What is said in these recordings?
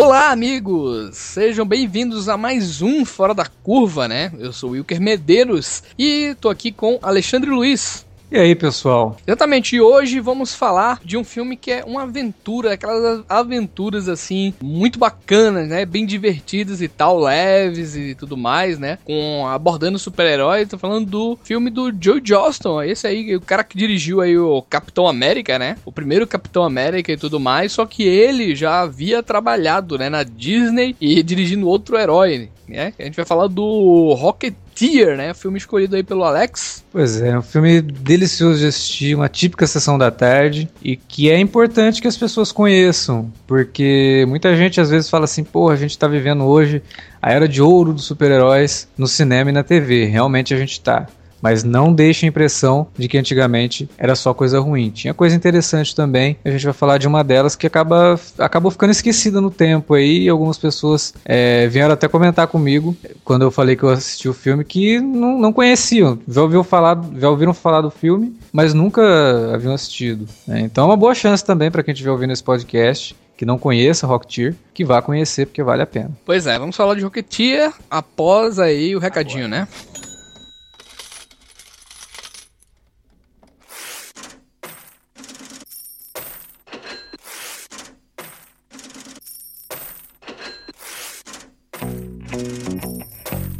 Olá, amigos! Sejam bem-vindos a mais um Fora da Curva, né? Eu sou o Wilker Medeiros e tô aqui com Alexandre Luiz. E aí, pessoal? Exatamente, e hoje vamos falar de um filme que é uma aventura, aquelas aventuras assim, muito bacanas, né? Bem divertidas e tal, leves e tudo mais, né? Com abordando super-heróis, tô falando do filme do Joe Johnston, esse aí, o cara que dirigiu aí o Capitão América, né? O primeiro Capitão América e tudo mais, só que ele já havia trabalhado, né, na Disney e dirigindo outro herói, né? A gente vai falar do Rocketeer, né? Filme escolhido aí pelo Alex. Pois é, um filme delicioso de assistir, uma típica sessão da tarde e que é importante que as pessoas conheçam, porque muita gente às vezes fala assim, pô, a gente tá vivendo hoje a era de ouro dos super-heróis no cinema e na TV. Realmente a gente tá mas não deixe a impressão de que antigamente era só coisa ruim. Tinha coisa interessante também. A gente vai falar de uma delas que acaba, acabou ficando esquecida no tempo aí. E algumas pessoas é, vieram até comentar comigo quando eu falei que eu assisti o filme que não, não conheciam, já, ouviu falar, já ouviram falar do filme, mas nunca haviam assistido. Né? Então é uma boa chance também para quem estiver ouvindo esse podcast que não conheça Rocketeer, que vá conhecer porque vale a pena. Pois é, vamos falar de Rocketeer após aí o recadinho, Agora. né?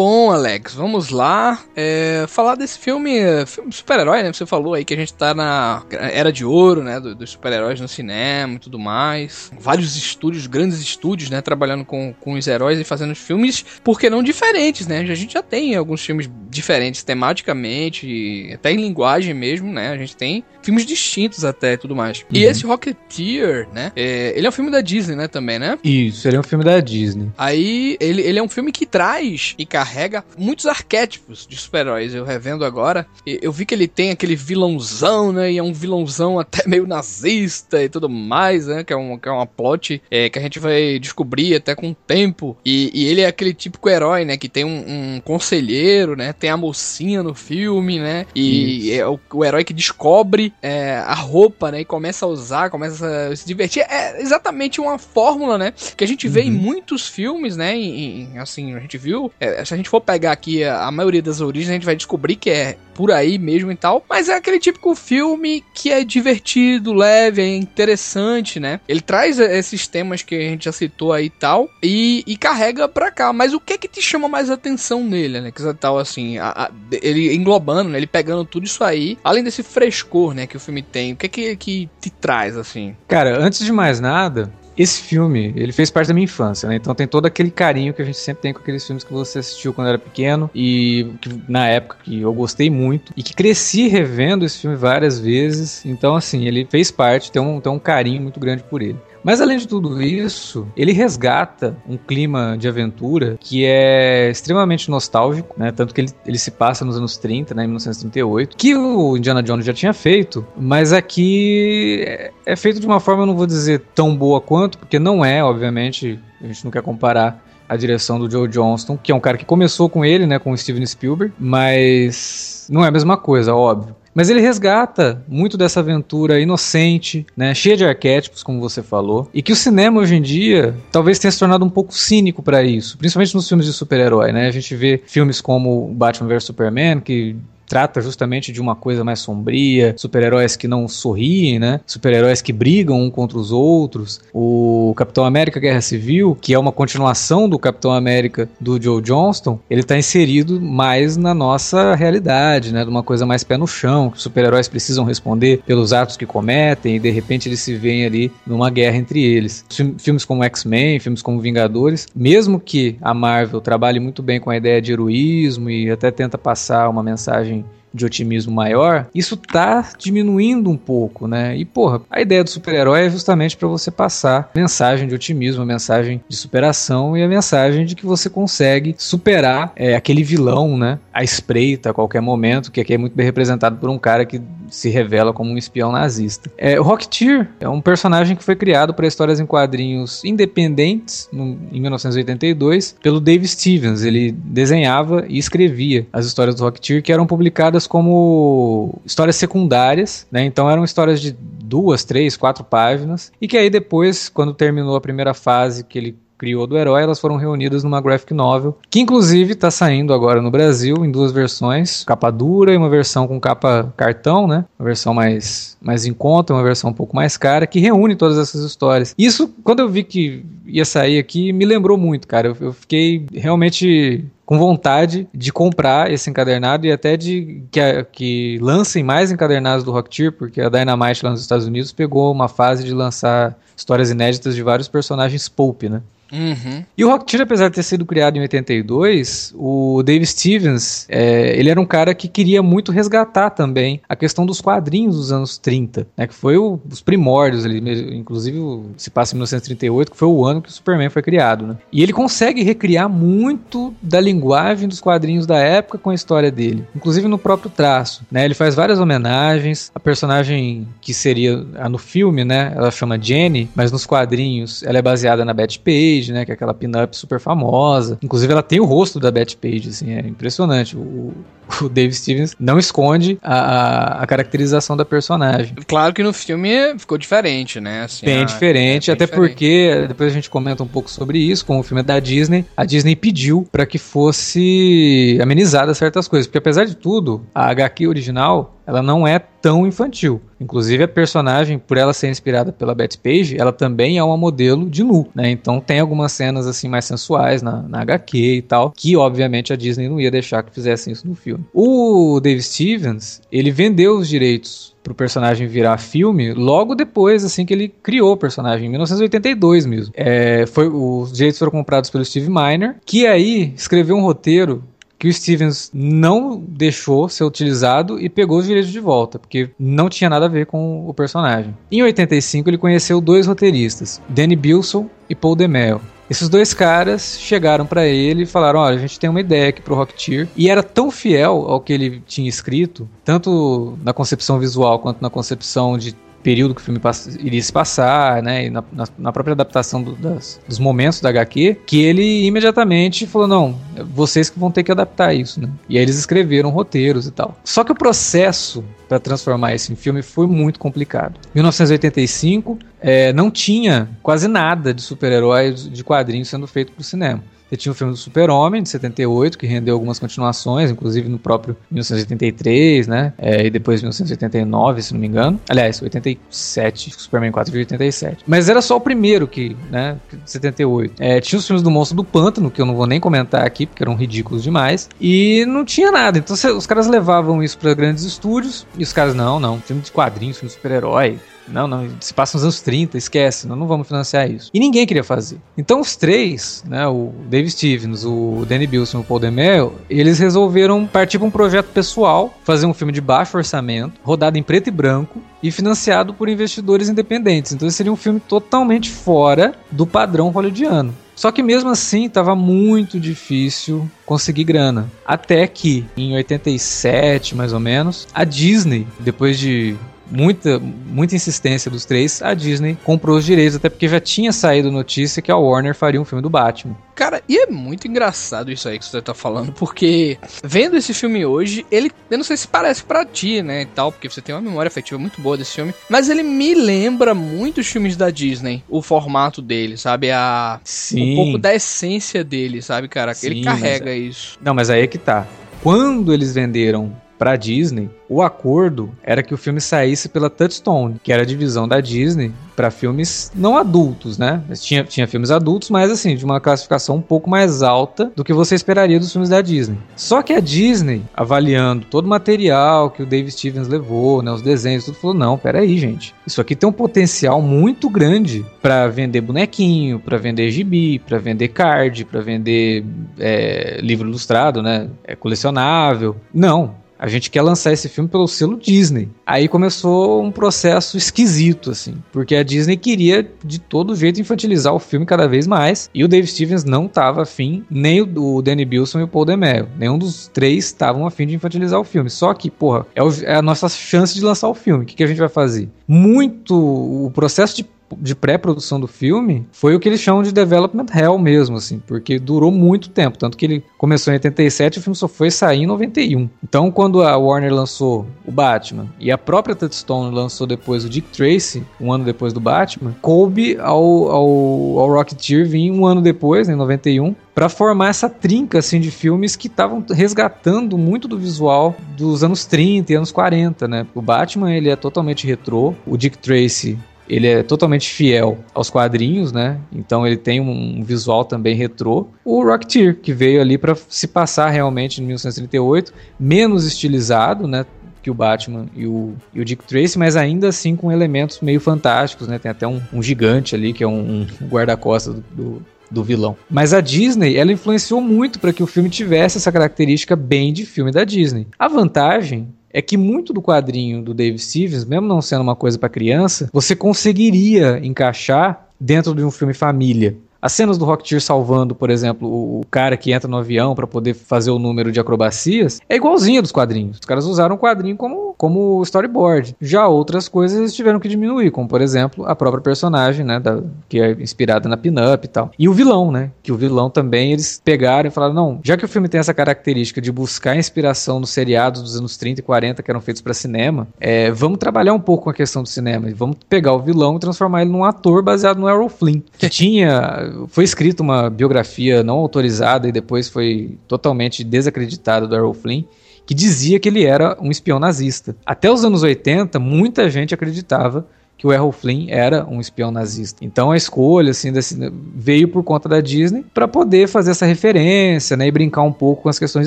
Bom, Alex, vamos lá. É, falar desse filme, filme super-herói, né? Você falou aí que a gente tá na era de ouro, né? Dos, super-heróis no cinema e tudo mais. Vários estúdios, grandes estúdios, né? Trabalhando com, com os heróis e fazendo filmes, por que não diferentes, né? A gente já tem alguns filmes diferentes tematicamente, até em linguagem mesmo, né? A gente tem filmes distintos até e tudo mais. Uhum. E esse Rocketeer, né? É, ele é um filme da Disney, né? Também, né? Isso, ele é um filme da Disney. Aí, ele, ele é um filme que traz e carrega muitos arquétipos de super-heróis. Eu revendo agora, eu vi que ele tem aquele vilãozão, né? E é um vilãozão até meio nazista e tudo mais, né? Que é, um, que é uma plot é, que a gente vai descobrir até com o tempo. E, e ele é aquele típico herói, né? Que tem um, um, conselheiro, né? Tem a mocinha no filme, né? E Isso. é o, o, herói que descobre é, a roupa, né? E começa a usar, começa a se divertir. É exatamente uma fórmula, né? Que a gente vê uhum. em muitos filmes, né? Em, em, assim, a gente viu. É, se a gente for pegar aqui a, maioria das origens, a gente vai descobrir que é por aí mesmo e tal. Mas é aquele típico filme que é divertido, leve, é interessante, né? Ele traz esses temas que a gente já citou aí e tal, e, carrega pra cá. Mas o que é que te chama mais atenção nele, né? Que tal, assim, a, a, ele englobando, né? Ele pegando tudo isso aí, além desse frescor, né? Que o filme tem. O que é que, que te traz, assim? Cara, antes de mais nada, esse filme, ele fez parte da minha infância, né? Então tem todo aquele carinho que a gente sempre tem com aqueles filmes que você assistiu quando era pequeno e que na época que eu gostei muito e que cresci revendo esse filme várias vezes. Então, assim, ele fez parte, tem um, tem um carinho muito grande por ele. Mas além de tudo isso, ele resgata um clima de aventura que é extremamente nostálgico, né? Tanto que ele, ele se passa nos anos 30, né? Em 1938, que o Indiana Jones já tinha feito, mas aqui é, é feito de uma forma, eu não vou dizer tão boa quanto, porque não é, obviamente, a gente não quer comparar a direção do Joe Johnston, que é um cara que começou com ele, né, com o Steven Spielberg, mas não é a mesma coisa, óbvio. Mas ele resgata muito dessa aventura inocente, né, cheia de arquétipos, como você falou, e que o cinema hoje em dia talvez tenha se tornado um pouco cínico para isso, principalmente nos filmes de super-herói, né? A gente vê filmes como Batman vs Superman que trata justamente de uma coisa mais sombria, super-heróis que não sorriem, né? Super-heróis que brigam um contra os outros. O Capitão América Guerra Civil, que é uma continuação do Capitão América do Joe Johnston, ele está inserido mais na nossa realidade, né? De uma coisa mais pé no chão, que os super-heróis precisam responder pelos atos que cometem e de repente eles se veem ali numa guerra entre eles. Filmes como X-Men, filmes como Vingadores, mesmo que a Marvel trabalhe muito bem com a ideia de heroísmo e até tenta passar uma mensagem de otimismo maior, isso tá diminuindo um pouco, né? E porra, a ideia do super-herói é justamente para você passar mensagem de otimismo, mensagem de superação e a mensagem de que você consegue superar é, aquele vilão, né? A espreita a qualquer momento, que aqui é muito bem representado por um cara que se revela como um espião nazista. É, o Rocketeer é um personagem que foi criado para histórias em quadrinhos independentes no, em 1982 pelo Dave Stevens. Ele desenhava e escrevia as histórias do Rocketeer que eram publicadas como histórias secundárias, né? Então eram histórias de duas, três, quatro páginas e que aí depois, quando terminou a primeira fase que ele criou do herói, elas foram reunidas numa graphic novel, que inclusive está saindo agora no Brasil em duas versões, capa dura e uma versão com capa cartão, né? Uma versão mais, mais em conta, uma versão um pouco mais cara, que reúne todas essas histórias. Isso, quando eu vi que ia sair aqui, me lembrou muito, cara. Eu, eu fiquei realmente com vontade de comprar esse encadernado e até de que, que lancem mais encadernados do Rocketeer, porque a Dynamite lá nos Estados Unidos pegou uma fase de lançar histórias inéditas de vários personagens pulp, né? Uhum. E o Rocketeer, apesar de ter sido criado em 82, o Dave Stevens, é, ele era um cara que queria muito resgatar também a questão dos quadrinhos dos anos 30, né, que foi o, os primórdios, ele, inclusive se passa em 1938, que foi o ano que o Superman foi criado. Né? E ele consegue recriar muito da linguagem dos quadrinhos da época com a história dele, inclusive no próprio traço. Né? Ele faz várias homenagens, a personagem que seria no filme, né, ela chama Jenny, mas nos quadrinhos ela é baseada na Betty Page, Page, né? Que é aquela pin-up super famosa. Inclusive, ela tem o rosto da Betty Page, assim, é impressionante. O, o Dave Stevens não esconde a, a, caracterização da personagem. Claro que no filme ficou diferente, né? Assim, bem a, diferente, é bem até diferente. porque depois a gente comenta um pouco sobre isso, como o filme é da Disney, a Disney pediu para que fosse amenizada certas coisas, porque apesar de tudo, a HQ original ela não é tão infantil. Inclusive a personagem, por ela ser inspirada pela Betty Page, ela também é uma modelo de nu, né? Então tem algumas cenas assim mais sensuais na, na HQ e tal, que obviamente a Disney não ia deixar que fizessem isso no filme. O Dave Stevens, ele vendeu os direitos pro personagem virar filme logo depois, assim, que ele criou o personagem, em 1982 mesmo. É, foi, os direitos foram comprados pelo Steve Miner, que aí escreveu um roteiro que o Stevens não deixou ser utilizado e pegou os direitos de volta, porque não tinha nada a ver com o personagem. Em 85 ele conheceu dois roteiristas, Danny Bilson e Paul DeMeo. Esses dois caras chegaram para ele e falaram: olha, a gente tem uma ideia aqui pro Rocketeer. E era tão fiel ao que ele tinha escrito, tanto na concepção visual quanto na concepção de período que o filme iria se passar, né, e na, na, na própria adaptação do, das, dos momentos da HQ, que ele imediatamente falou, não, vocês que vão ter que adaptar isso, né? E aí eles escreveram roteiros e tal. Só que o processo para transformar isso em filme foi muito complicado. 1985 é, não tinha quase nada de super-heróis de quadrinhos sendo feito para o cinema. Você tinha o filme do Super-Homem, de 78, que rendeu algumas continuações, inclusive no próprio 1983, né? É, e depois 1989, se não me engano. Aliás, 87, Superman 4 de 87. Mas era só o primeiro que, né? 78. É, tinha os filmes do Monstro do Pântano, que eu não vou nem comentar aqui, porque eram ridículos demais. E não tinha nada. Então os caras levavam isso para grandes estúdios, e os caras, não, não, filme de quadrinhos, filme de super-herói, não, não, se passa nos anos 30, esquece, não, não vamos financiar isso. E ninguém queria fazer. Então os três, né, o Dave Stevens, o Danny Bilson e o Paul DeMeo, eles resolveram partir para um projeto pessoal, fazer um filme de baixo orçamento, rodado em preto e branco e financiado por investidores independentes. Então seria um filme totalmente fora do padrão hollywoodiano. Só que mesmo assim estava muito difícil conseguir grana. Até que em 87, mais ou menos, a Disney, depois de muita, muita insistência dos três, a Disney comprou os direitos, até porque já tinha saído notícia que a Warner faria um filme do Batman. Cara, e é muito engraçado isso aí que você tá falando, porque vendo esse filme hoje, ele, eu não sei se parece para ti, né, e tal, porque você tem uma memória afetiva muito boa desse filme, mas ele me lembra muito os filmes da Disney, o formato dele, sabe, a Sim. um pouco da essência dele, sabe, cara? Sim, ele carrega mas é- isso. Não, mas aí é que tá. Quando eles venderam pra Disney, o acordo era que o filme saísse pela Touchstone, que era a divisão da Disney para filmes não adultos, né? Tinha, tinha filmes adultos, mas assim, de uma classificação um pouco mais alta do que você esperaria dos filmes da Disney. Só que a Disney, avaliando todo o material que o Dave Stevens levou, né, os desenhos, tudo, falou: não, peraí, gente. Isso aqui tem um potencial muito grande para vender bonequinho, para vender gibi, para vender card, para vender é, livro ilustrado, né? É colecionável. Não, a gente quer lançar esse filme pelo selo Disney. Aí começou um processo esquisito, assim, porque a Disney queria de todo jeito infantilizar o filme cada vez mais, e o Dave Stevens não estava afim, nem o, Danny Bilson e o Paul DeMeo. Nenhum dos três estavam afim de infantilizar o filme. Só que, porra, é, é a nossa chance de lançar o filme. O que, que a gente vai fazer? Muito. O processo de de pré-produção do filme foi o que eles chamam de development hell mesmo, assim, porque durou muito tempo, tanto que ele começou em 87 e o filme só foi sair em 91. Então, quando a Warner lançou o Batman e a própria Touchstone lançou depois o Dick Tracy, um ano depois do Batman, coube ao, ao, ao Rocketeer vir um ano depois, em 91, para formar essa trinca assim de filmes que estavam resgatando muito do visual dos anos 30 e anos 40, né? O Batman, ele é totalmente retrô, o Dick Tracy ele é totalmente fiel aos quadrinhos, né? Então ele tem um visual também retrô. O Rocketeer, que veio ali para se passar realmente em 1938, menos estilizado, né? Que o Batman e o, e o Dick Tracy, mas ainda assim com elementos meio fantásticos, né? Tem até um, um gigante ali, que é um, um guarda-costas do, do, do vilão. Mas a Disney, ela influenciou muito para que o filme tivesse essa característica bem de filme da Disney. A vantagem é que muito do quadrinho do Dave Stevens, mesmo não sendo uma coisa para criança, você conseguiria encaixar dentro de um filme família. As cenas do Rocketeer salvando, por exemplo, o, o cara que entra no avião para poder fazer o número de acrobacias, é igualzinha dos quadrinhos. Os caras usaram o quadrinho como, como storyboard. Já outras coisas eles tiveram que diminuir, como por exemplo a própria personagem, né, da- que é inspirada na pin-up e tal. E o vilão, né, que o vilão também eles pegaram e falaram, não, já que o filme tem essa característica de buscar inspiração nos seriados dos anos 30 e 40 que eram feitos para cinema, é, vamos trabalhar um pouco com a questão do cinema vamos pegar o vilão e transformar ele num ator baseado no Errol Flynn, que tinha foi escrita uma biografia não autorizada e depois foi totalmente desacreditada do Errol Flynn, que dizia que ele era um espião nazista. Até os anos 80, muita gente acreditava que o Errol Flynn era um espião nazista. Então a escolha assim desse, veio por conta da Disney para poder fazer essa referência, né, e brincar um pouco com as questões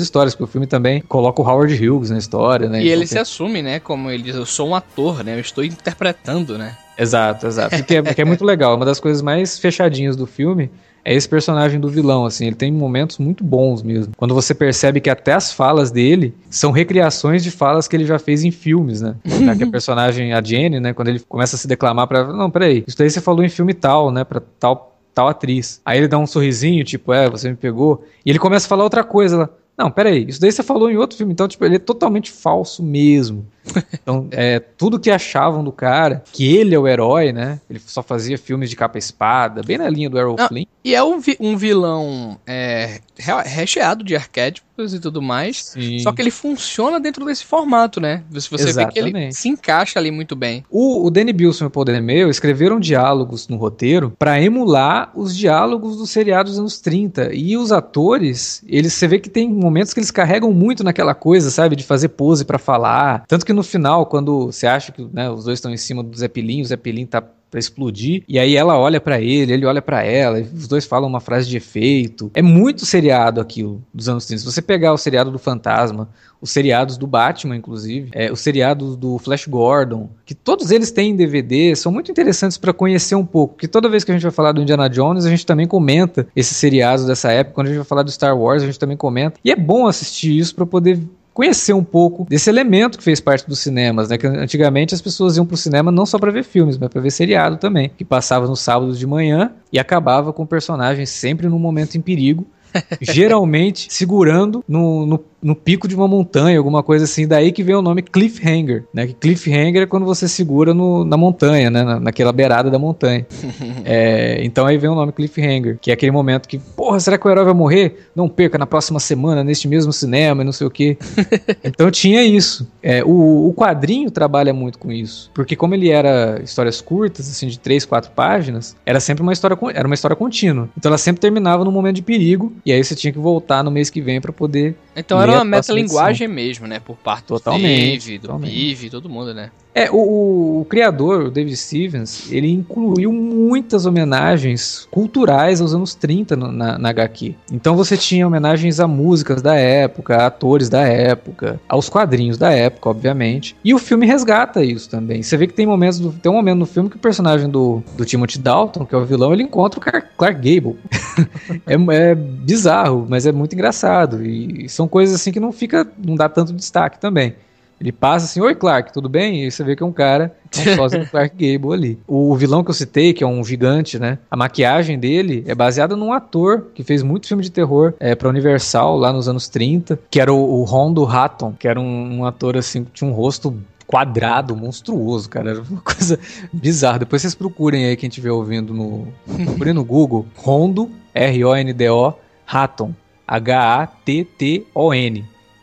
históricas, porque o filme também coloca o Howard Hughes na história, né? E Então ele se assume, né? Como ele diz, eu sou um ator, né? Eu estou interpretando, né? Exato, exato. Porque é, porque é muito legal. Uma das coisas mais fechadinhas do filme é esse personagem do vilão, assim. Ele tem momentos muito bons mesmo. Quando você percebe que até as falas dele são recriações de falas que ele já fez em filmes, né? Que a personagem, a Jenny, né? Quando ele começa a se declamar pra... Não, peraí. Isso daí você falou em filme tal, né? Pra tal, tal atriz. Aí ele dá um sorrisinho, tipo, é, você me pegou. E ele começa a falar outra coisa lá. Não, peraí, isso daí você falou em outro filme, então, tipo, ele é totalmente falso mesmo. Então, é, tudo que achavam do cara, que ele é o herói, né? Ele só fazia filmes de capa e espada, bem na linha do Errol Não, Flynn. E é um, vi- um vilão é, re- recheado de arquétipos e tudo mais. Sim. Só que ele funciona dentro desse formato, né? Se você vê que ele Exatamente. se encaixa ali muito bem. O, o Danny Bilson e o Paul DeMeo escreveram diálogos no roteiro para emular os diálogos do seriado dos anos 30. E os atores, eles você vê que tem momentos que eles carregam muito naquela coisa, sabe, de fazer pose para falar. Tanto que no final, quando você acha que né, os dois estão em cima do Zeppelin, o Zeppelin tá pra explodir, e aí ela olha pra ele, ele olha pra ela, os dois falam uma frase de efeito. É muito seriado aquilo dos anos 30. Se você pegar o seriado do Fantasma, os seriados do Batman, inclusive, é, os seriados do Flash Gordon, que todos eles têm em DVD, são muito interessantes para conhecer um pouco, porque toda vez que a gente vai falar do Indiana Jones, a gente também comenta esses seriados dessa época, quando a gente vai falar do Star Wars, a gente também comenta, e é bom assistir isso para poder conhecer um pouco desse elemento que fez parte dos cinemas, né? Que antigamente as pessoas iam pro cinema não só para ver filmes, mas para ver seriado também, que passava nos sábados de manhã e acabava com o personagem sempre num momento em perigo, geralmente segurando no, no, no pico de uma montanha, alguma coisa assim. Daí que vem o nome cliffhanger, né? Que cliffhanger é quando você segura no, na montanha, né? Na, naquela beirada da montanha. é, então aí vem o nome cliffhanger, que é aquele momento que, porra, será que o herói vai morrer? Não perca na próxima semana, neste mesmo cinema e não sei o que. então tinha isso. É, o, o quadrinho trabalha muito com isso, porque como ele era histórias curtas, assim, de três, quatro páginas, era sempre uma história, era uma história contínua. Então ela sempre terminava num momento de perigo, e aí você tinha que voltar no mês que vem para poder. Então era uma metalinguagem mesmo, né? Por parte totalmente, do Dave, do Pive, todo mundo, né? É, o, o, criador, o David Stevens, ele incluiu muitas homenagens culturais aos anos 30 no, na, na HQ. Então você tinha homenagens a músicas da época, a atores da época, aos quadrinhos da época, obviamente. E o filme resgata isso também. Você vê que tem momentos do, tem um momento no filme que o personagem do, do Timothy Dalton, que é o vilão, ele encontra o Clark Gable. é, é, bizarro, mas é muito engraçado. E são coisas assim que não fica, não dá tanto destaque também. Ele passa assim, oi Clark, tudo bem? E você vê que é um cara, um Clark Gable ali. O vilão que eu citei, que é um gigante, né? A maquiagem dele é baseada num ator que fez muito filme de terror é, pra Universal lá nos anos 30, que era o, o Rondo Hatton, que era um, um ator assim que tinha um rosto quadrado, monstruoso, cara. Era uma coisa bizarra. Depois vocês procurem aí quem estiver ouvindo no. Procurem no Google. Rondo, R-O-N-D-O, Hatton. H-A-T-T-O-N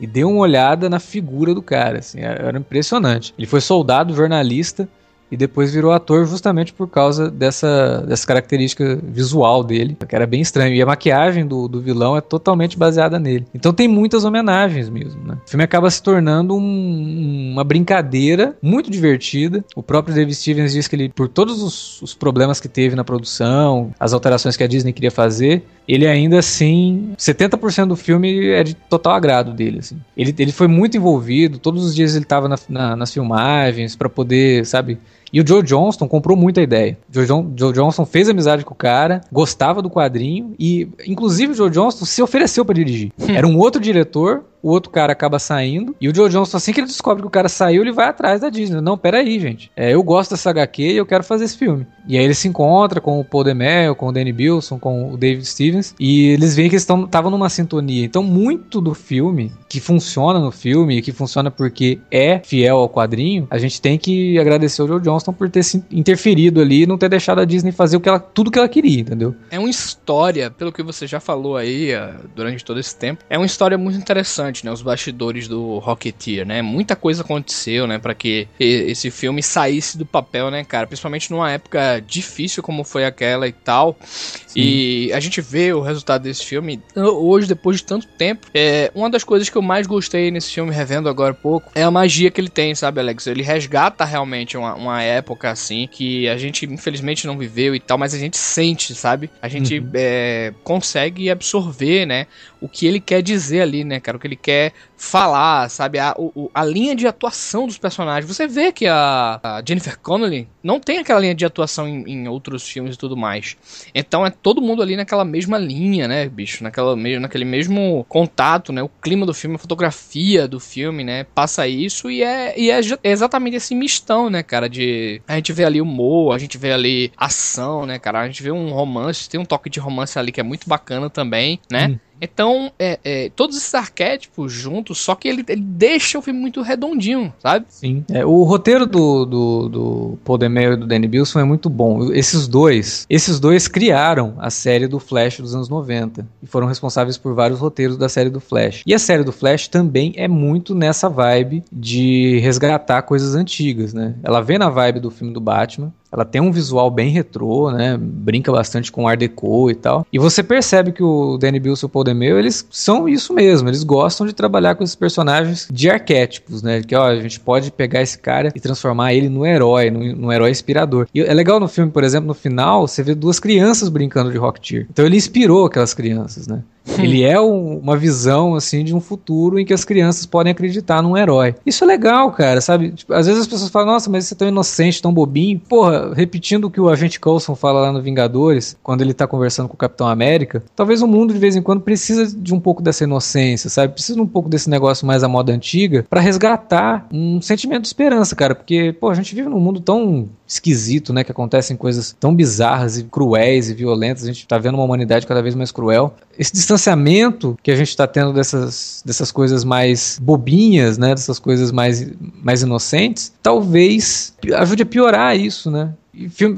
e dei uma olhada na figura do cara, assim, era impressionante. Ele foi soldado, jornalista, e depois virou ator justamente por causa dessa, dessa característica visual dele, que era bem estranho. E a maquiagem do, do vilão é totalmente baseada nele. Então tem muitas homenagens mesmo, né? O filme acaba se tornando um, uma brincadeira muito divertida. O próprio David Stevens diz que ele, por todos os, os problemas que teve na produção, as alterações que a Disney queria fazer, ele ainda assim, 70% do filme é de total agrado dele, assim. Ele, ele foi muito envolvido, todos os dias ele estava na, na, nas filmagens para poder, sabe, e o Joe Johnston comprou muita ideia. Joe, John, Joe Johnston fez amizade com o cara, gostava do quadrinho e, inclusive, o Joe Johnston se ofereceu para dirigir. Era um outro diretor, o outro cara acaba saindo, e o Joe Johnston, assim que ele descobre que o cara saiu, ele vai atrás da Disney. Não, peraí, gente. É, eu gosto dessa HQ e eu quero fazer esse filme. E aí ele se encontra com o Paul DeMel, com o Danny Bilson, com o David Stevens, e eles veem que eles estavam numa sintonia. Então, muito do filme, que funciona no filme, que funciona porque é fiel ao quadrinho, a gente tem que agradecer ao Joe Johnston por ter se interferido ali e não ter deixado a Disney fazer o que ela, tudo que ela queria, entendeu? É uma história, pelo que você já falou aí uh, durante todo esse tempo, é uma história muito interessante interessante, né? Os bastidores do Rocketeer, né? Muita coisa aconteceu, né? Para que esse filme saísse do papel, né, cara? Principalmente numa época difícil como foi aquela e tal. Sim. E a gente vê o resultado desse filme hoje, depois de tanto tempo. É, uma das coisas que eu mais gostei nesse filme, revendo agora pouco, é a magia que ele tem, sabe, Alex? Ele resgata realmente uma, uma época assim que a gente infelizmente não viveu e tal, mas a gente sente, sabe? A gente uhum. é, consegue absorver, né? O que ele quer dizer ali, né, cara? O que ele quer falar, sabe? A, o, a linha de atuação dos personagens. Você vê que a, a Jennifer Connelly não tem aquela linha de atuação em, em, outros filmes e tudo mais. Então é todo mundo ali naquela mesma linha, né, bicho? Naquela, naquele mesmo contato, né? O clima do filme, a fotografia do filme, né? Passa isso e é, e é exatamente esse mistão, né, cara? De. A gente vê ali humor, a gente vê ali ação, né, cara? A gente vê um romance, tem um toque de romance ali que é muito bacana também, né? Hum. Então, é, é, todos esses arquétipos juntos, só que ele, ele, deixa o filme muito redondinho, sabe? Sim. É, o roteiro do, do, do Paul e do Danny Bilson é muito bom. Esses dois, esses dois criaram a série do Flash dos anos 90 e foram responsáveis por vários roteiros da série do Flash. E a série do Flash também é muito nessa vibe de resgatar coisas antigas, né? Ela vem na vibe do filme do Batman, ela tem um visual bem retrô, né? Brinca bastante com Art Deco e tal. E você percebe que o Danny Bilson e o Paul DeMeo, eles são isso mesmo. Eles gostam de trabalhar com esses personagens de arquétipos, né? Que, ó, a gente pode pegar esse cara e transformar ele no herói, no herói inspirador. E é legal no filme, por exemplo, no final, você vê duas crianças brincando de Rocketeer. Então ele inspirou aquelas crianças, né? Ele é um, uma visão, assim, de um futuro em que as crianças podem acreditar num herói. Isso é legal, cara, sabe? Tipo, às vezes as pessoas falam, nossa, mas você é tão inocente, tão bobinho. Porra, repetindo o que o Agente Coulson fala lá no Vingadores, quando ele tá conversando com o Capitão América, talvez o mundo de vez em quando precisa de um pouco dessa inocência, sabe? Precisa um pouco desse negócio mais à moda antiga para resgatar um sentimento de esperança, cara. Porque, pô, a gente vive num mundo tão esquisito, né? Que acontecem coisas tão bizarras e cruéis e violentas. A gente tá vendo uma humanidade cada vez mais cruel. Esse que a gente está tendo dessas, dessas coisas mais bobinhas, né? Dessas coisas mais, mais inocentes, talvez ajude a piorar isso, né? Filme,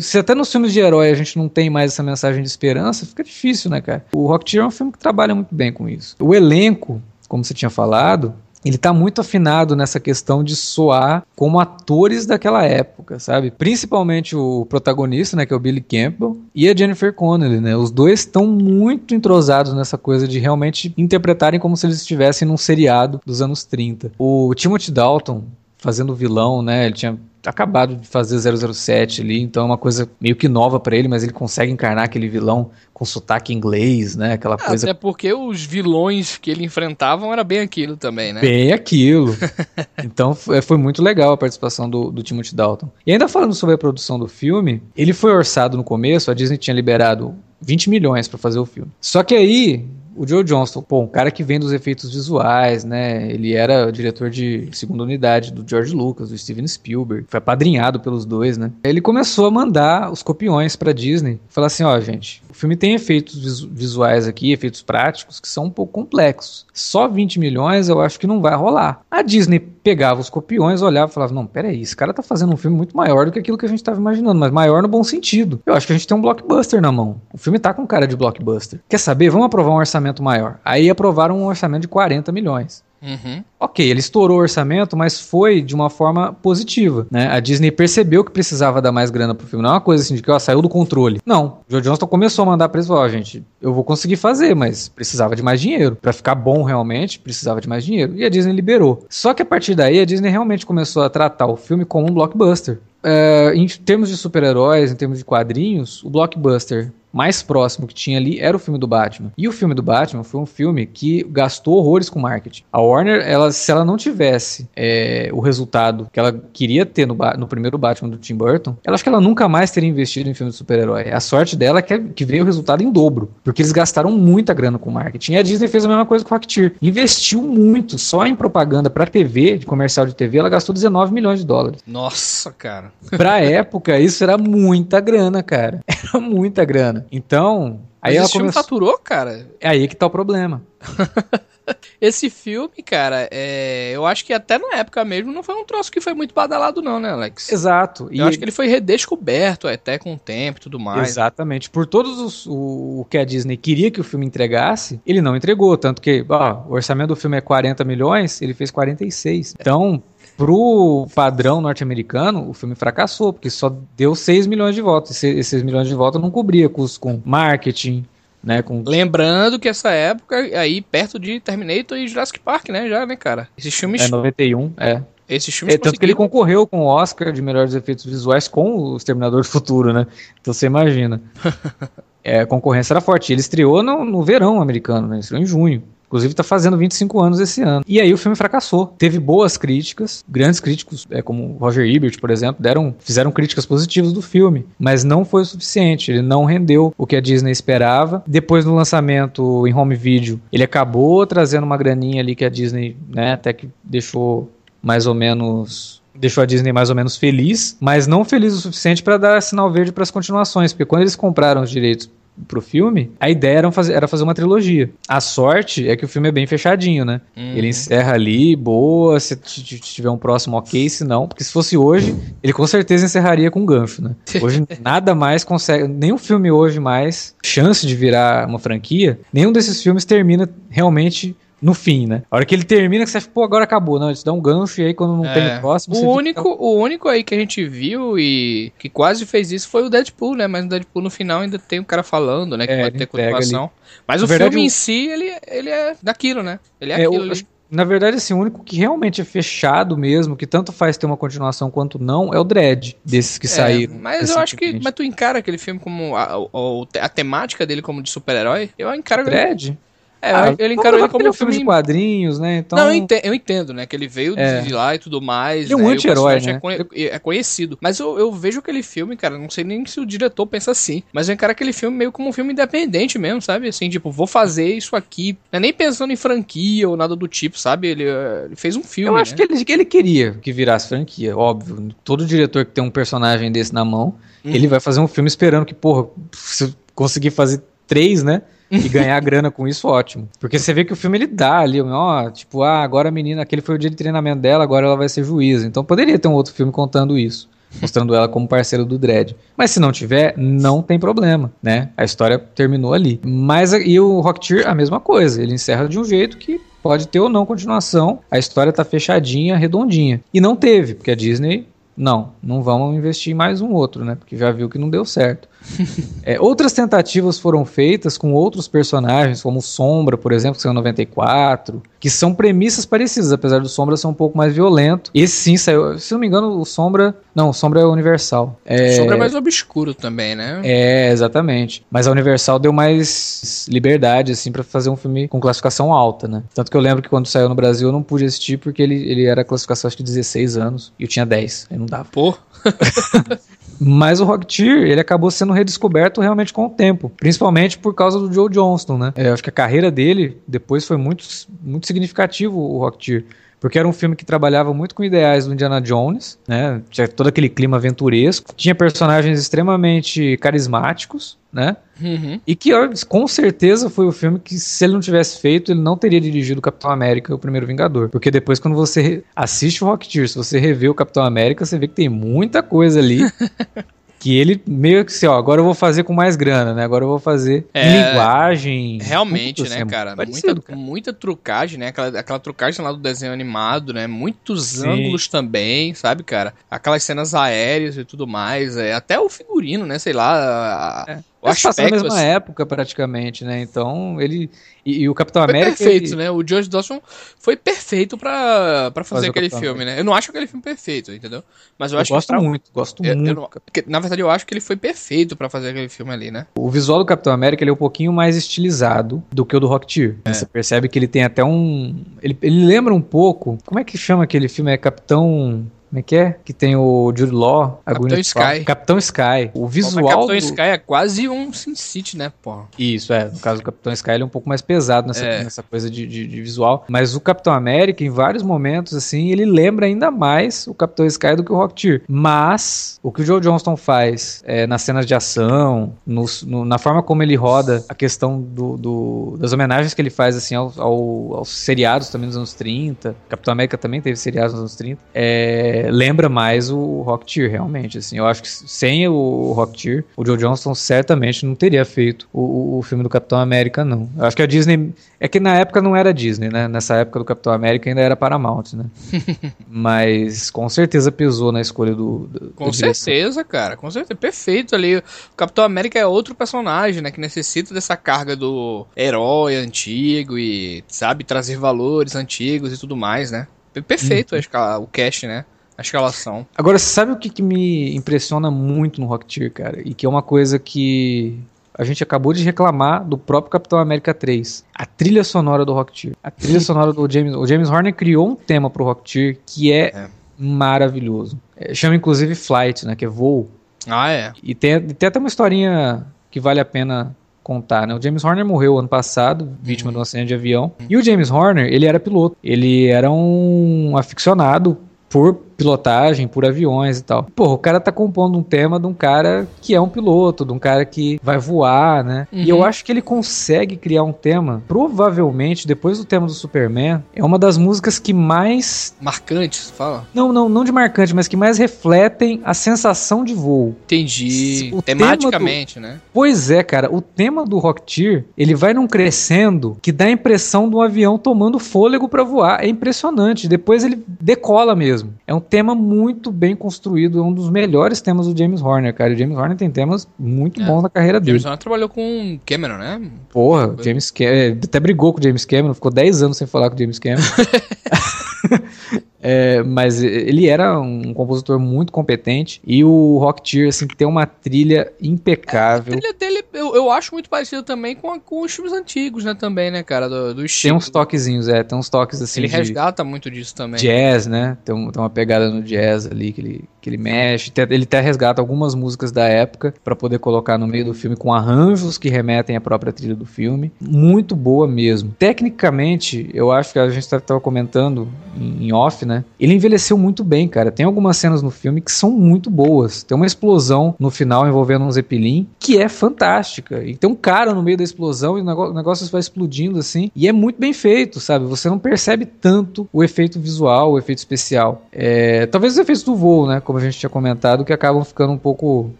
se até nos filmes de herói a gente não tem mais essa mensagem de esperança, fica difícil, né, cara? O Rocketeer é um filme que trabalha muito bem com isso. O elenco, como você tinha falado, ele tá muito afinado nessa questão de soar como atores daquela época, sabe? Principalmente o protagonista, né, que é o Billy Campbell, e a Jennifer Connelly, né? Os dois estão muito entrosados nessa coisa de realmente interpretarem como se eles estivessem num seriado dos anos 30. O Timothy Dalton fazendo vilão, né? Ele tinha acabado de fazer 007 ali, então é uma coisa meio que nova para ele, mas ele consegue encarnar aquele vilão com sotaque inglês, né? Aquela Ah, coisa Até porque os vilões que ele enfrentavam era bem aquilo também, né? Bem aquilo. então foi, muito legal a participação do, do Timothy Dalton. E ainda falando sobre a produção do filme, ele foi orçado no começo, a Disney tinha liberado 20 milhões para fazer o filme. Só que aí o Joe Johnston, pô, um cara que vem dos efeitos visuais, né? Ele era diretor de segunda unidade do George Lucas, do Steven Spielberg, foi apadrinhado pelos dois, né? Ele começou a mandar os copiões pra Disney, falar assim, ó, gente, o filme tem efeitos visu- visuais aqui, efeitos práticos que são um pouco complexos. Só 20 milhões eu acho que não vai rolar. A Disney pegava os copiões, olhava e falava, não, peraí, esse cara tá fazendo um filme muito maior do que aquilo que a gente tava imaginando, mas maior no bom sentido. Eu acho que a gente tem um blockbuster na mão. O filme tá com cara de blockbuster. Quer saber? Vamos aprovar um orçamento maior. Aí aprovaram um orçamento de 40 milhões. Uhum. Ok, ele estourou o orçamento, mas foi de uma forma positiva, né? A Disney percebeu que precisava dar mais grana pro filme. Não é uma coisa assim de que ó, saiu do controle. Não. O Joe Johnston começou a mandar pra eles, ó, gente, eu vou conseguir fazer, mas precisava de mais dinheiro. Pra ficar bom realmente, precisava de mais dinheiro. E a Disney liberou. Só que a partir daí, a Disney realmente começou a tratar o filme como um blockbuster. É, em termos de super-heróis, em termos de quadrinhos, o blockbuster mais próximo que tinha ali era o filme do Batman. E o filme do Batman foi um filme que gastou horrores com marketing. A Warner, ela, se ela não tivesse é, o resultado que ela queria ter no, no primeiro Batman do Tim Burton, ela acho que ela nunca mais teria investido em filme de super-herói. A sorte dela é que, que veio o resultado em dobro, porque eles gastaram muita grana com marketing. E a Disney fez a mesma coisa com o Rocketeer. Investiu muito só em propaganda para TV, de comercial de TV, ela gastou 19 milhões de dólares. Nossa, cara. Pra época, isso era muita grana, cara. Era muita grana. Então, aí Mas ela esse filme começou. faturou, cara. É aí que tá o problema. Esse filme, cara, é... eu acho que até na época mesmo não foi um troço que foi muito badalado, não, né, Alex? Exato. E Eu acho que ele foi redescoberto até com o tempo e tudo mais. Exatamente. Por todos os, o, o que a Disney queria que o filme entregasse, ele não entregou. Tanto que, ó, o orçamento do filme é 40 milhões, ele fez 46. Então, pro padrão norte-americano, o filme fracassou, porque só deu 6 milhões de votos. E se- esses 6 milhões de votos não cobria custos com marketing, né? Com Lembrando que essa época, aí perto de Terminator e Jurassic Park, né, já, né, cara? Esses filmes, é, 91, é. esses filmes É, tanto que ele concorreu com o Oscar de melhores efeitos visuais com o Exterminador do Futuro, né? Então você imagina. é, a concorrência era forte. Ele estreou no, no verão americano, né? Ele estreou em junho. Inclusive tá fazendo 25 anos esse ano. E aí o filme fracassou. Teve boas críticas, grandes críticos, é, como Roger Ebert, por exemplo, deram, fizeram críticas positivas do filme, mas não foi o suficiente. Ele não rendeu o que a Disney esperava. Depois do lançamento em home video, ele acabou trazendo uma graninha ali que a Disney, né, até que deixou mais ou menos deixou a Disney mais ou menos feliz, mas não feliz o suficiente para dar sinal verde para as continuações, porque quando eles compraram os direitos pro filme, a ideia era fazer, era fazer uma trilogia. A sorte é que o filme é bem fechadinho, né? Uhum. Ele encerra ali, boa, se tiver um próximo ok, se não, porque se fosse hoje, ele com certeza encerraria com um gancho, né? Hoje nada mais consegue, nenhum filme hoje mais, chance de virar uma franquia, nenhum desses filmes termina realmente no fim, né? A hora que ele termina, que você pô, agora acabou. Não, eles dão um gancho e aí quando não tem É. o próximo... O você fica- único, o único aí que a gente viu e que quase fez isso foi o Deadpool, né? Mas no Deadpool no final ainda tem o cara falando, né? Que É, pode ter continuação. Mas Na o verdade, filme o- em si, ele, ele é daquilo, né? Ele é, É, aquilo. acho- na verdade, assim, o único que realmente é fechado mesmo, que tanto faz ter uma continuação quanto não, é o Dredd, desses que É, saíram. Mas eu acho que. Mas tu encara aquele filme como. A, a, a temática dele como de super-herói? Eu encaro ele. Dredd? É, Ah, ele como que ele é um filme filme. de quadrinhos, né? Então, Não, eu entendo, eu entendo, né? Que ele veio É. de lá e tudo mais. Ele é um né, anti-herói, personagem né? É, conhe- é conhecido. Mas eu, eu vejo aquele filme, cara, não sei nem se o diretor pensa assim. Mas eu encaro aquele filme meio como um filme independente mesmo, sabe? Assim, tipo, vou fazer isso aqui. Não é nem pensando em franquia ou nada do tipo, sabe? Ele, eh, ele fez um filme. eu acho né? que ele, que ele queria que virasse franquia, óbvio. Todo diretor que tem um personagem desse na mão, Uhum. ele vai fazer um filme esperando que, porra, se conseguir fazer três, né? E ganhar grana com isso, ótimo. Porque você vê que o filme ele dá ali, ó, tipo, ah, agora a menina, aquele foi o dia de treinamento dela, agora ela vai ser juíza. Então poderia ter um outro filme contando isso mostrando ela como parceiro do Dredd. Mas se não tiver, não tem problema, né? A história terminou ali. Mas e o Rocketeer, a mesma coisa. Ele encerra de um jeito que pode ter ou não continuação. A história tá fechadinha, redondinha. E não teve, porque a Disney não, não vamos investir em mais um outro, né? Porque já viu que não deu certo. é, outras tentativas foram feitas com outros personagens, como Sombra, por exemplo, que saiu em 94, que são premissas parecidas, apesar do Sombra ser um pouco mais violento. Esse sim saiu, se não me engano, o Sombra. Não, o Sombra é Universal. É, o Sombra é mais obscuro também, né? É, exatamente. Mas a Universal deu mais liberdade, assim, para fazer um filme com classificação alta, né? Tanto que eu lembro que quando saiu no Brasil eu não pude assistir porque ele, ele era classificação acho que 16 anos e eu tinha 10, aí não dava. Pô. Mas o Rocketeer, ele acabou sendo redescoberto realmente com o tempo, principalmente por causa do Joe Johnston, né? É, acho que a carreira dele depois foi muito, muito significativo o Rocketeer porque era um filme que trabalhava muito com ideais do Indiana Jones, né? Tinha todo aquele clima aventuresco, tinha personagens extremamente carismáticos, né? Uhum. E que com certeza foi o filme que, se ele não tivesse feito, ele não teria dirigido o Capitão América, o primeiro Vingador. Porque depois, quando você assiste o Rocketeer, se você revê o Capitão América, você vê que tem muita coisa ali que ele meio que assim, ó, agora eu vou fazer com mais grana, né? Agora eu vou fazer é, linguagem. Realmente, né, assim, cara? Parecido, muita, cara? muita trucagem, né? Aquela, aquela trucagem lá do desenho animado, né? Muitos Sim. ângulos também, sabe, cara? Aquelas cenas aéreas e tudo mais. É, até o figurino, né? Sei lá. É. O Eles aspecto, na mesma assim. época, praticamente, né? Então, ele. E, e o Capitão América. perfeito, ele... né? O George Dawson foi perfeito pra, pra fazer, fazer aquele filme, América. né? Eu não acho aquele filme perfeito, entendeu? Mas eu, eu acho gosto que. muito, gosto eu, muito. Eu não... na verdade, eu acho que ele foi perfeito pra fazer aquele filme ali, né? O visual do Capitão América ele é um pouquinho mais estilizado do que o do Rocketeer. É. Você percebe que ele tem até um. Ele, ele lembra um pouco. Como é que chama aquele filme? É Capitão. Como é que é? Que tem o Jude Law, a Capitão Sky. Capitão Sky. O visual. Pô, Capitão do... Sky é quase um Sin City, né, pô? Isso, é. No caso do Capitão Sky, ele é um pouco mais pesado nessa, é. nessa coisa de, de, de, visual. Mas o Capitão América, em vários momentos, assim, ele lembra ainda mais o Capitão Sky do que o Rocketeer. Mas, o que o Joe Johnston faz é, nas cenas de ação, no, no, na forma como ele roda a questão do, do, das homenagens que ele faz, assim, ao, ao, aos seriados também dos anos 30. Capitão América também teve seriados nos anos 30. É lembra mais o Rocketeer, realmente. Assim, eu acho que sem o Rocketeer, o Joe Johnston certamente não teria feito o, o filme do Capitão América, não. Eu acho que a Disney. É que na época não era Disney, né? Nessa época do Capitão América ainda era Paramount, né? Mas com certeza pesou na escolha do. do com do certeza, cara. Com certeza. Perfeito ali. O Capitão América é outro personagem, né? Que necessita dessa carga do herói antigo e, sabe, trazer valores antigos e tudo mais, né? Perfeito uhum. o cast, né? A escalação. Agora, sabe o que, que me impressiona muito no Rocketeer, cara? E que é uma coisa que a gente acabou de reclamar do próprio Capitão América 3. A trilha sonora do Rocketeer. A trilha sonora do James... O James Horner criou um tema pro Rocketeer que é, é. maravilhoso. É, chama inclusive Flight, né? Que é voo. Ah, é. E tem, tem até uma historinha que vale a pena contar, né? O James Horner morreu ano passado, vítima uhum. de um acidente de avião. Uhum. E o James Horner, ele era piloto. Ele era um aficionado por pilotagem, por aviões e tal. Pô, o cara tá compondo um tema de um cara que é um piloto, de um cara que vai voar, né? Uhum. E eu uhum. acho que ele consegue criar um tema, provavelmente, depois do tema do Superman, é uma das músicas que mais. Marcantes, fala? Não, não, não de marcante, mas que mais refletem a sensação de voo. Entendi. O Tematicamente, do... né? Pois é, cara. O tema do Rocketeer, ele vai num crescendo que dá a impressão de um avião tomando fôlego para voar. É impressionante. Depois ele decola mesmo. É um tema muito bem construído, é um dos melhores temas do James Horner, cara. O James Horner tem temas muito é. bons na carreira dele. James Horner trabalhou com Cameron, né? Porra, James Cameron, até brigou com o James Cameron, ficou 10 anos sem falar com o James Cameron. É, mas ele era um compositor muito competente e o Rocketeer, assim, tem uma trilha impecável. A trilha dele, eu, eu acho muito parecida também com, a, com os filmes antigos, né, também, né, cara, do, do estilo. Tem uns toquezinhos, é, tem uns toques assim Ele resgata muito disso também. Jazz, né, tem, tem uma pegada no jazz ali que ele que ele mexe, ele até resgata algumas músicas da época para poder colocar no meio do filme com arranjos que remetem à própria trilha do filme. Muito boa mesmo. Tecnicamente, eu acho que a gente estava comentando em off, né? Ele envelheceu muito bem, cara. Tem algumas cenas no filme que são muito boas. Tem uma explosão no final envolvendo um Zeppelin que é fantástica. E tem um cara no meio da explosão e o negócio, o negócio vai explodindo assim. E é muito bem feito, sabe? Você não percebe tanto o efeito visual, o efeito especial. É, talvez os efeitos do voo, né? Como a gente tinha comentado, que acabam ficando um pouco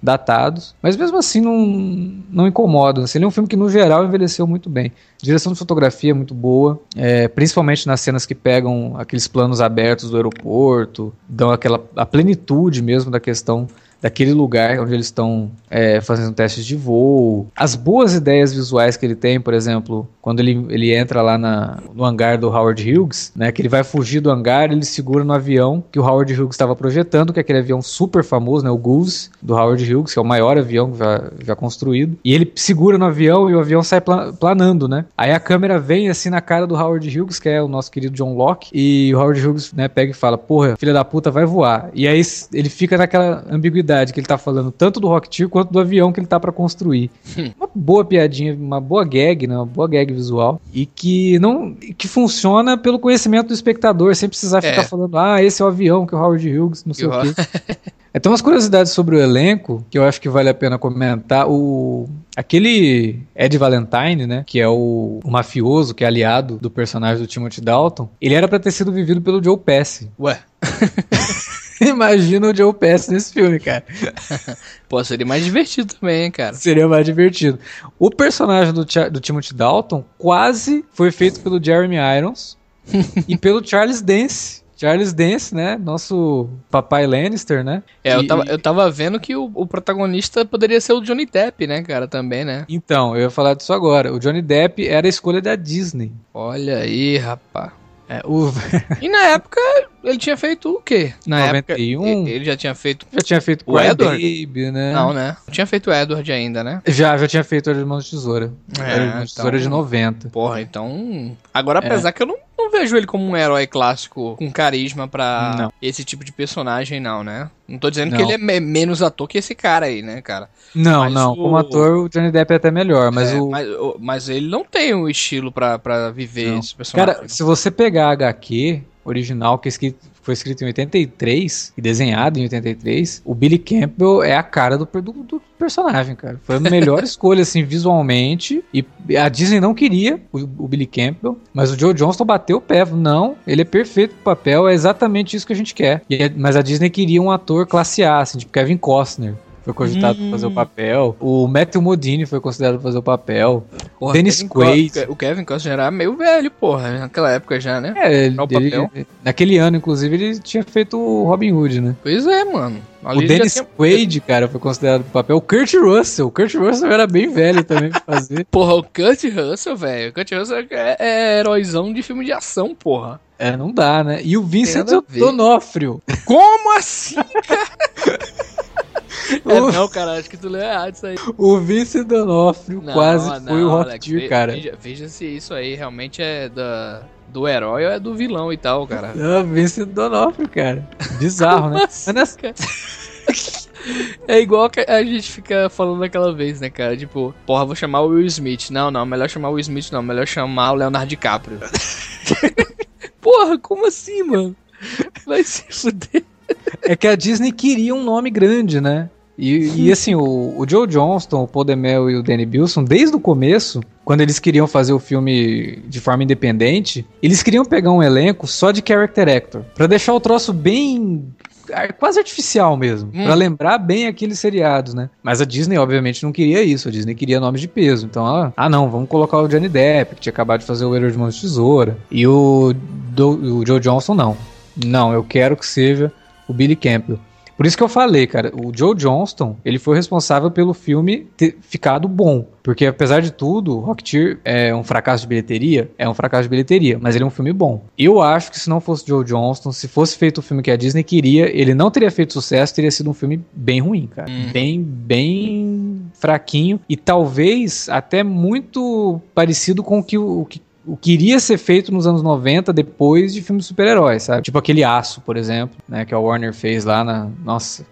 datados, mas mesmo assim não, não incomoda. Assim, ele é um filme que no geral envelheceu muito bem. direção de fotografia é muito boa, é, principalmente nas cenas que pegam aqueles planos abertos do aeroporto, dão aquela a plenitude mesmo da questão daquele lugar onde eles estão é, fazendo testes de voo. As boas ideias visuais que ele tem, por exemplo, quando ele, ele entra lá na, no hangar do Howard Hughes, né, que ele vai fugir do hangar, ele segura no avião que o Howard Hughes estava projetando, que é aquele avião super famoso, né, o Goose do Howard Hughes, que é o maior avião já, já construído. E ele segura no avião e o avião sai planando, né? Aí a câmera vem assim na cara do Howard Hughes, que é o nosso querido John Locke, e o Howard Hughes, né, pega e fala: "Porra, filha da puta, vai voar". E aí ele fica naquela ambiguidade que ele tá falando tanto do Rocketeer quanto do avião que ele tá para construir. uma boa piadinha, uma boa gag, né? Uma boa gag visual e que não que funciona pelo conhecimento do espectador, sem precisar ficar é. falando: "Ah, esse é o avião que o Howard Hughes, não sei o quê". Então, umas curiosidades sobre o elenco que eu acho que vale a pena comentar. O aquele Ed Valentine, né, que é o, o mafioso, que é aliado do personagem do Timothy Dalton, ele era para ter sido vivido pelo Joe Pesci. Ué. Imagina o Joe Pesci nesse filme, cara. Pô, seria mais divertido também, cara. Seria mais divertido. O personagem do, do Timothy Dalton quase foi feito pelo Jeremy Irons e pelo Charles Dance. Charles Dance, né? Nosso papai Lannister, né? É, eu, tava, eu tava vendo que o, o, protagonista poderia ser o Johnny Depp, né, cara? Também, né? Então, eu ia falar disso agora. O Johnny Depp era a escolha da Disney. Olha aí, rapaz. É, o... e na época ele tinha feito o quê? Na 91? época ele já tinha feito já tinha feito o Edward, Baby, né? Não, né? Não tinha feito o Edward ainda, né? Já, já tinha feito o Irmão de Tesoura. É, Irmão de Tesoura de 90. Porra, então, agora apesar é. que eu não não vejo ele como um herói clássico com carisma para esse tipo de personagem, não, né? Não tô dizendo não. que ele é menos ator que esse cara aí, né, cara? Não, mas não. O... Como ator, o Johnny Depp é até melhor, mas é, o. Mas, mas, ele não tem o estilo para viver não. esse personagem. Cara, se você pegar a HQ original, que é foi escrito em 83 e desenhado em 83, o Billy Campbell é a cara do, do, do personagem, cara. Foi a melhor escolha, assim, visualmente. E a Disney não queria o, o, Billy Campbell, mas o Joe Johnston bateu o pé. Não, ele é perfeito pro papel, é exatamente isso que a gente quer. E, mas a Disney queria um ator classe A, assim, tipo Kevin Costner foi cogitado hum. pra fazer o papel. O Matthew Modini foi considerado pra fazer o papel. Porra, Dennis Quaid. O Kevin Costner era meio velho, porra, naquela época já, né? É, ele, ele, naquele ano, inclusive, ele tinha feito o Robin Hood, né? Pois é, mano. Ali o Dennis tinha... Quaid, cara, foi considerado pro papel. O Kurt Russell. O Kurt Russell era bem velho também pra fazer. porra, o Kurt Russell, velho. O Kurt Russell é, é heróizão de filme de ação, porra. É, não dá, né? E o Vincent Donofrio. Como assim, cara? É, não, cara, acho que tu leu errado isso aí. O Vincent D'Onofrio quase não, foi o Rock cara. Veja, veja, se isso aí realmente é da, do herói ou é do vilão e tal, cara. Não, Vincent D'Onofrio, cara. Bizarro, né? Assim, nessa... É igual que a gente fica falando daquela vez, né, cara? Tipo, porra, vou chamar o Will Smith. Não, não, melhor chamar o Will Smith, não. Melhor chamar o Leonardo DiCaprio. porra, como assim, mano? Vai se fuder. É que a Disney queria um nome grande, né? E, e, assim, o, o, Joe Johnston, o Paul DeMel e o Danny Bilson, desde o começo, quando eles queriam fazer o filme de forma independente, eles queriam pegar um elenco só de character actor, para deixar o troço bem quase artificial mesmo, hum. para lembrar bem aqueles seriados, né? Mas a Disney obviamente não queria isso, a Disney queria nomes de peso. Então, ela, ah, não, vamos colocar o Johnny Depp, que tinha acabado de fazer o Herói de Mãos de Tesoura, e o, do, o Joe Johnston não. Não, eu quero que seja o Billy Campbell. Por isso que eu falei, cara, o Joe Johnston, ele foi responsável pelo filme ter ficado bom. Porque apesar de tudo, Rocketeer é um fracasso de bilheteria, é um fracasso de bilheteria, mas ele é um filme bom. Eu acho que se não fosse Joe Johnston, se fosse feito o filme que a Disney queria, ele não teria feito sucesso, teria sido um filme bem ruim, cara. Hum. Bem, bem fraquinho e talvez até muito parecido com o que o que o que iria ser feito nos anos 90 depois de filmes de super-heróis, sabe? Tipo aquele Aço, por exemplo, né, que a Warner fez lá na, nossa,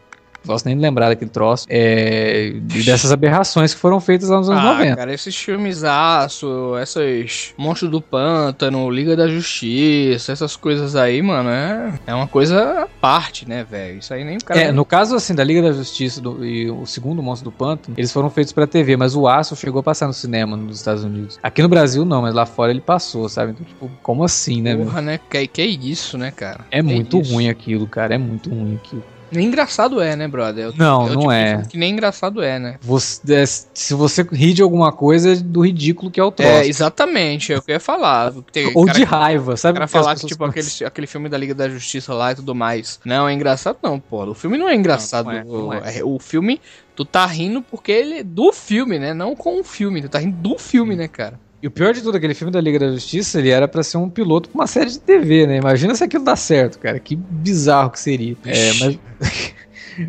posso nem lembrar daquele troço. É, e dessas aberrações que foram feitas lá nos anos ah, 90. Cara, esses filmes aço, essas Monstros do Pântano, Liga da Justiça, essas coisas aí, mano, é, é uma coisa à parte, né, velho? Isso aí nem o cara. É, no caso, assim, da Liga da Justiça do, e o segundo Monstro do Pântano, eles foram feitos pra TV, mas o aço chegou a passar no cinema nos Estados Unidos. Aqui no Brasil não, mas lá fora ele passou, sabe? Então, tipo, como assim, né, Porra, meu? né? Que, que é isso, né, cara? É que muito isso? ruim aquilo, cara. É muito ruim aquilo. Nem engraçado é, né, brother? Eu, não, eu, não tipo, é. Que nem engraçado é, né? Você, é, se você ri de alguma coisa, é do ridículo que é o troço. É, exatamente, é o que eu ia falar. Tem Ou cara, de raiva, sabe? O cara falar que, tipo, aquele, aquele filme da Liga da Justiça lá e tudo mais. Não, é engraçado não, pô. O filme não é engraçado. Não, não é, não é. O filme, tu tá rindo porque ele é do filme, né? Não com o filme. Tu tá rindo do filme, né, cara? E o pior de tudo, aquele filme da Liga da Justiça, ele era para ser um piloto pra uma série de TV, né? Imagina se aquilo dá certo, cara. Que bizarro que seria. É, mas...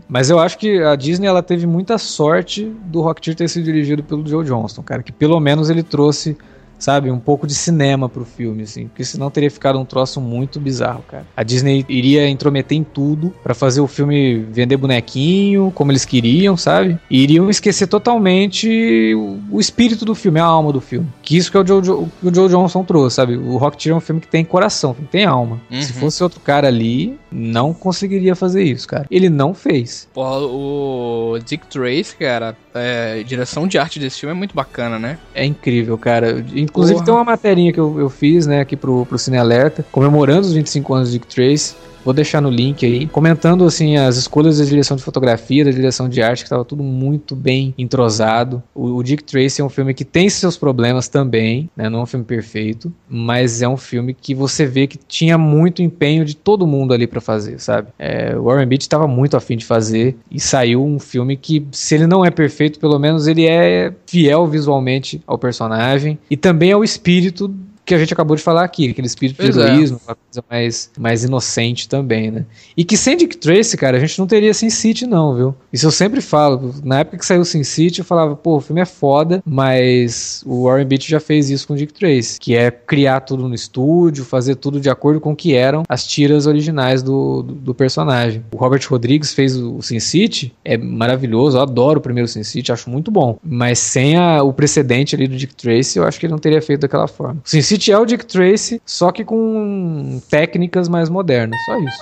Mas eu acho que a Disney ela teve muita sorte do Rocketeer ter sido dirigido pelo Joe Johnston, cara, que pelo menos ele trouxe sabe, um pouco de cinema pro filme, assim, porque senão teria ficado um troço muito bizarro, cara. A Disney iria intrometer em tudo para fazer o filme vender bonequinho, como eles queriam, sabe? E iriam esquecer totalmente o, o espírito do filme, a alma do filme. Que isso que é o Joe, o Joe Johnson trouxe, sabe? O Rocketeer é um filme que tem coração, que tem alma. Uhum. Se fosse outro cara ali, não conseguiria fazer isso, cara. Ele não fez. Porra, o Dick Trace, cara, é, direção de arte desse filme é muito bacana, né? É incrível, cara. Inclusive Porra. tem uma materinha que eu, eu fiz, né, aqui pro, pro Cine Alerta, comemorando os 25 anos de Dick Trace. Vou deixar no link aí, comentando assim as escolhas da direção de fotografia, da direção de arte, que estava tudo muito bem entrosado. O, o, Dick Tracy é um filme que tem seus problemas também, né? Não é um filme perfeito, mas é um filme que você vê que tinha muito empenho de todo mundo ali para fazer, sabe? É, o Warren Beatty estava muito afim de fazer e saiu um filme que, se ele não é perfeito, pelo menos ele é fiel visualmente ao personagem e também ao espírito que a gente acabou de falar aqui, aquele espírito pois de heroísmo, é. uma coisa mais, mais inocente também, né? E que sem Dick Tracy, cara, a gente não teria Sin City não, viu? Isso eu sempre falo, na época que saiu Sin City, eu falava, pô, o filme é foda, mas o Warren Beatty já fez isso com Dick Tracy, que é criar tudo no estúdio, fazer tudo de acordo com o que eram as tiras originais do, do, do personagem. O Robert Rodrigues fez o Sin City, é maravilhoso, eu adoro o primeiro Sin City, acho muito bom, mas sem a, o precedente ali do Dick Tracy, eu acho que ele não teria feito daquela forma. O Sin City é o Dick Tracy, só que com técnicas mais modernas, só isso.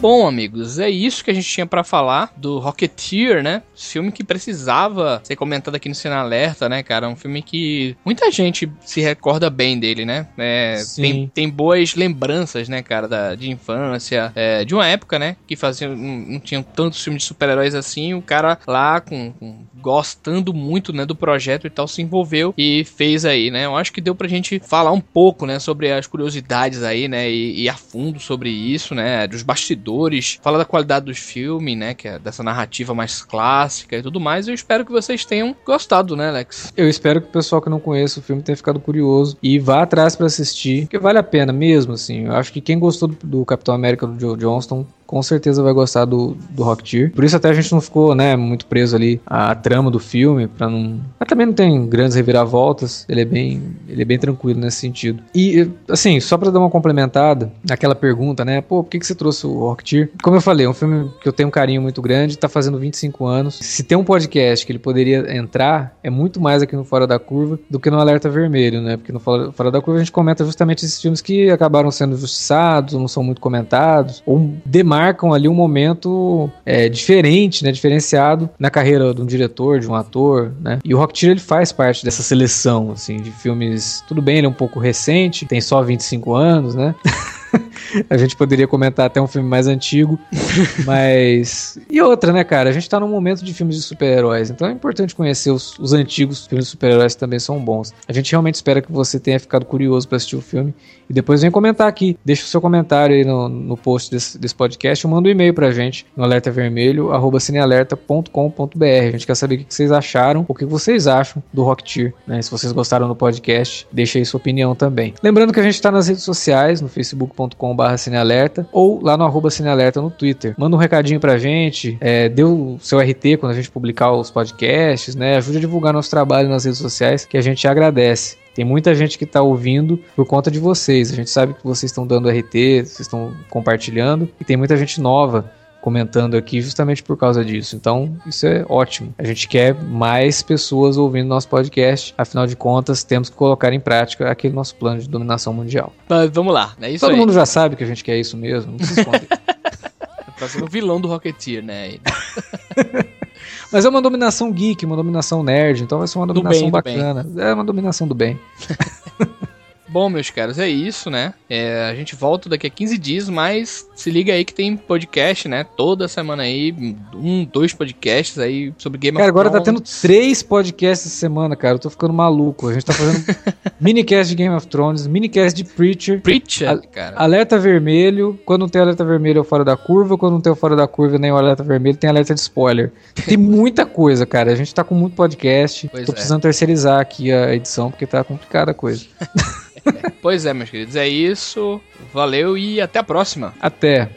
Bom, amigos, é isso que a gente tinha para falar do Rocketeer, né? Filme que precisava ser comentado aqui no Cena Alerta, né, cara? Um filme que muita gente se recorda bem dele, né? É, tem, tem boas lembranças, né, cara, da, de infância, é, de uma época, né, que faziam, não, não tinham tantos filmes de super-heróis assim. O cara lá com, com gostando muito, né, do projeto e tal, se envolveu e fez aí, né? Eu acho que deu pra gente falar um pouco, né, sobre as curiosidades aí, né, e, e a fundo sobre isso, né, dos bastidores, fala da qualidade dos filmes, né, que é dessa narrativa mais clássica e tudo mais. Eu espero que vocês tenham gostado, né, Alex? Eu espero que o pessoal que não conhece o filme tenha ficado curioso e vá atrás para assistir, porque vale a pena mesmo, assim. Eu acho que quem gostou do, do Capitão América do Joe Johnston com certeza vai gostar do, do Rocketeer. Por isso até a gente não ficou, né, muito preso ali à trama do filme, para não... Mas também não tem grandes reviravoltas, ele é bem, ele é bem tranquilo nesse sentido. E, assim, só para dar uma complementada naquela pergunta, né, pô, por que, que você trouxe o Rocketeer? Como eu falei, é um filme que eu tenho um carinho muito grande, tá fazendo 25 anos. Se tem um podcast que ele poderia entrar, é muito mais aqui no Fora da Curva do que no Alerta Vermelho, né, porque no Fora da Curva a gente comenta justamente esses filmes que acabaram sendo justiçados, ou não são muito comentados, ou demais marcam ali um momento é, diferente, né, diferenciado na carreira de um diretor, de um ator, né? E o Rocketeer ele faz parte dessa seleção, assim, de filmes. Tudo bem, ele é um pouco recente, tem só 25 anos, né? a gente poderia comentar até um filme mais antigo, mas. E outra, né, cara? A gente tá num momento de filmes de super-heróis, então é importante conhecer os, os antigos filmes de super-heróis que também são bons. A gente realmente espera que você tenha ficado curioso para assistir o filme e depois vem comentar aqui. Deixa o seu comentário aí no, no post desse, desse podcast ou manda um e-mail pra gente no alertavermelho.cinealerta.com.br. A gente quer saber o que vocês acharam, o que vocês acham do Rocketeer, né? Se vocês gostaram do podcast, deixa aí sua opinião também. Lembrando que a gente tá nas redes sociais, no facebook.com.br cinealerta ou lá no arroba cinealerta no Twitter. Manda um recadinho pra gente, é, dê o seu RT quando a gente publicar os podcasts, né? Ajude a divulgar nosso trabalho nas redes sociais, que a gente agradece. Tem muita gente que está ouvindo por conta de vocês. A gente sabe que vocês estão dando RT, vocês estão compartilhando, e tem muita gente nova comentando aqui justamente por causa disso. Então, isso é ótimo. A gente quer mais pessoas ouvindo nosso podcast. Afinal de contas, temos que colocar em prática aquele nosso plano de dominação mundial. Mas vamos lá, é isso Todo aí. mundo já sabe que a gente quer isso mesmo. Não se esconde. Tá sendo o vilão do Rocketeer, né? Mas é uma dominação geek, uma dominação nerd, então vai ser uma Do dominação bem, do bacana. É uma dominação do bem. Bom, meus caros, é isso, né? É, a gente volta daqui a 15 dias, mas se liga aí que tem podcast, né? Toda semana aí, um, dois podcasts aí sobre Game Cara, of agora tá tendo Thrones. três podcasts essa semana, cara. Eu tô ficando maluco. A gente tá fazendo minicast de Game of Thrones, minicast de Preacher, Preacher, A- cara. alerta vermelho. Quando não tem alerta vermelho é o fora da curva. Quando não tem o fora da curva nem o alerta vermelho, tem alerta de spoiler. Tem muita coisa, cara. A gente tá com muito podcast. Pois tô é. precisando terceirizar aqui a edição, porque tá complicada a coisa. Pois é, meus queridos, é isso. Valeu e até a próxima. Até.